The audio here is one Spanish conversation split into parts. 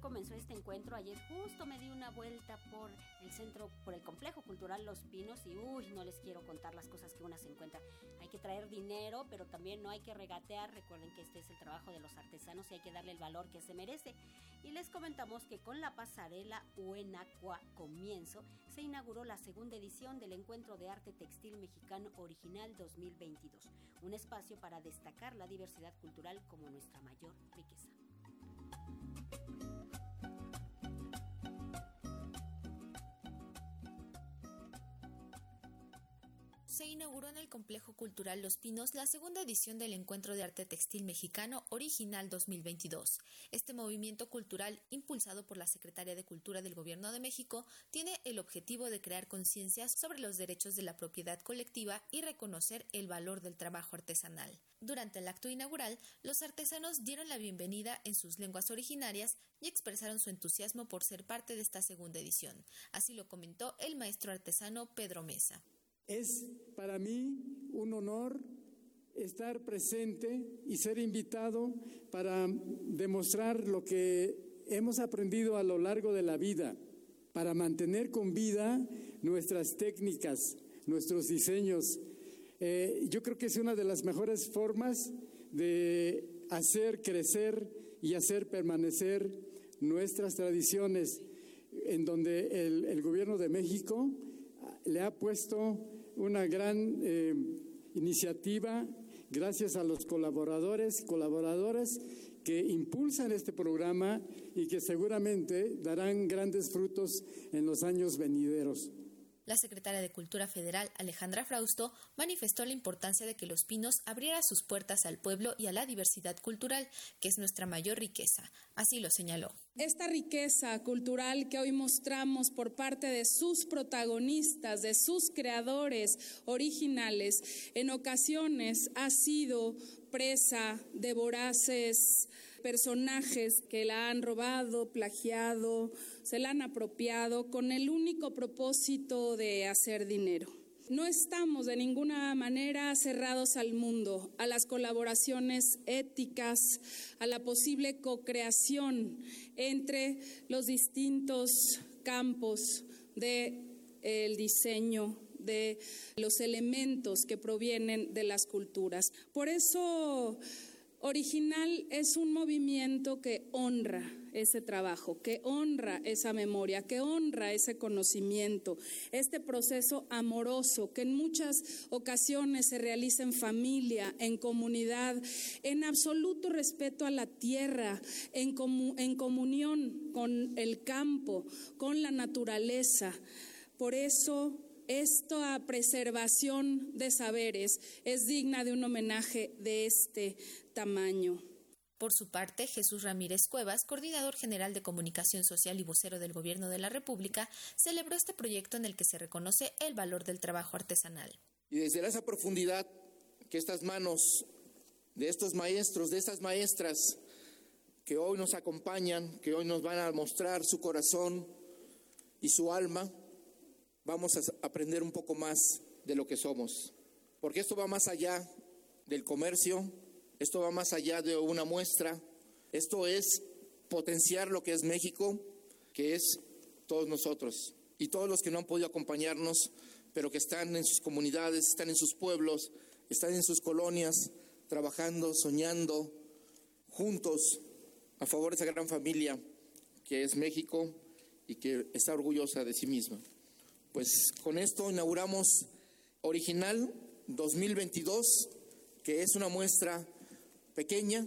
comenzó este encuentro. Ayer justo me di una vuelta por el centro, por el complejo cultural Los Pinos y uy, no les quiero contar las cosas que una se encuentra. Hay que traer dinero, pero también no hay que regatear. Recuerden que este es el trabajo de los artesanos y hay que darle el valor que se merece. Y les comentamos que con la pasarela Uenacua Comienzo se inauguró la segunda edición del Encuentro de Arte Textil Mexicano Original 2022, un espacio para destacar la diversidad cultural como nuestra mayor se inauguró en el Complejo Cultural Los Pinos la segunda edición del Encuentro de Arte Textil Mexicano Original 2022. Este movimiento cultural, impulsado por la Secretaría de Cultura del Gobierno de México, tiene el objetivo de crear conciencia sobre los derechos de la propiedad colectiva y reconocer el valor del trabajo artesanal. Durante el acto inaugural, los artesanos dieron la bienvenida en sus lenguas originarias y expresaron su entusiasmo por ser parte de esta segunda edición. Así lo comentó el maestro artesano Pedro Mesa. Es para mí un honor estar presente y ser invitado para demostrar lo que hemos aprendido a lo largo de la vida, para mantener con vida nuestras técnicas, nuestros diseños. Eh, yo creo que es una de las mejores formas de hacer crecer y hacer permanecer nuestras tradiciones, en donde el, el gobierno de México le ha puesto una gran eh, iniciativa gracias a los colaboradores y colaboradoras que impulsan este programa y que seguramente darán grandes frutos en los años venideros. La secretaria de Cultura Federal, Alejandra Frausto, manifestó la importancia de que Los Pinos abriera sus puertas al pueblo y a la diversidad cultural, que es nuestra mayor riqueza. Así lo señaló. Esta riqueza cultural que hoy mostramos por parte de sus protagonistas, de sus creadores originales, en ocasiones ha sido presa de voraces personajes que la han robado, plagiado, se la han apropiado con el único propósito de hacer dinero. No estamos de ninguna manera cerrados al mundo, a las colaboraciones éticas, a la posible co-creación entre los distintos campos del diseño de los elementos que provienen de las culturas. Por eso Original es un movimiento que honra ese trabajo, que honra esa memoria, que honra ese conocimiento, este proceso amoroso que en muchas ocasiones se realiza en familia, en comunidad, en absoluto respeto a la tierra, en, comunión con el campo, con la naturaleza. Por eso esta preservación de saberes es digna de un homenaje de este tamaño. Por su parte, Jesús Ramírez Cuevas, coordinador general de comunicación social y vocero del Gobierno de la República, celebró este proyecto en el que se reconoce el valor del trabajo artesanal. Y desde esa profundidad que estas manos de estos maestros, de estas maestras que hoy nos acompañan, que hoy nos van a mostrar su corazón y su alma, vamos a aprender un poco más de lo que somos. Porque esto va más allá del comercio, esto va más allá de una muestra, esto es potenciar lo que es México, que es todos nosotros. Y todos los que no han podido acompañarnos, pero que están en sus comunidades, están en sus pueblos, están en sus colonias, trabajando, soñando, juntos, a favor de esa gran familia que es México y que está orgullosa de sí misma. Pues con esto inauguramos Original 2022, que es una muestra pequeña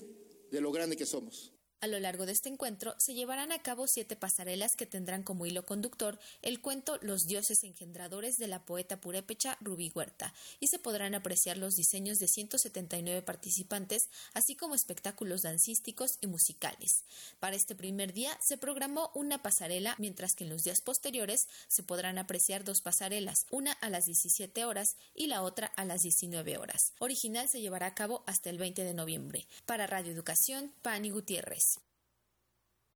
de lo grande que somos. A lo largo de este encuentro se llevarán a cabo siete pasarelas que tendrán como hilo conductor el cuento Los dioses engendradores de la poeta purépecha Rubí Huerta y se podrán apreciar los diseños de 179 participantes, así como espectáculos dancísticos y musicales. Para este primer día se programó una pasarela, mientras que en los días posteriores se podrán apreciar dos pasarelas, una a las 17 horas y la otra a las 19 horas. Original se llevará a cabo hasta el 20 de noviembre. Para Radio Educación, Pani Gutiérrez.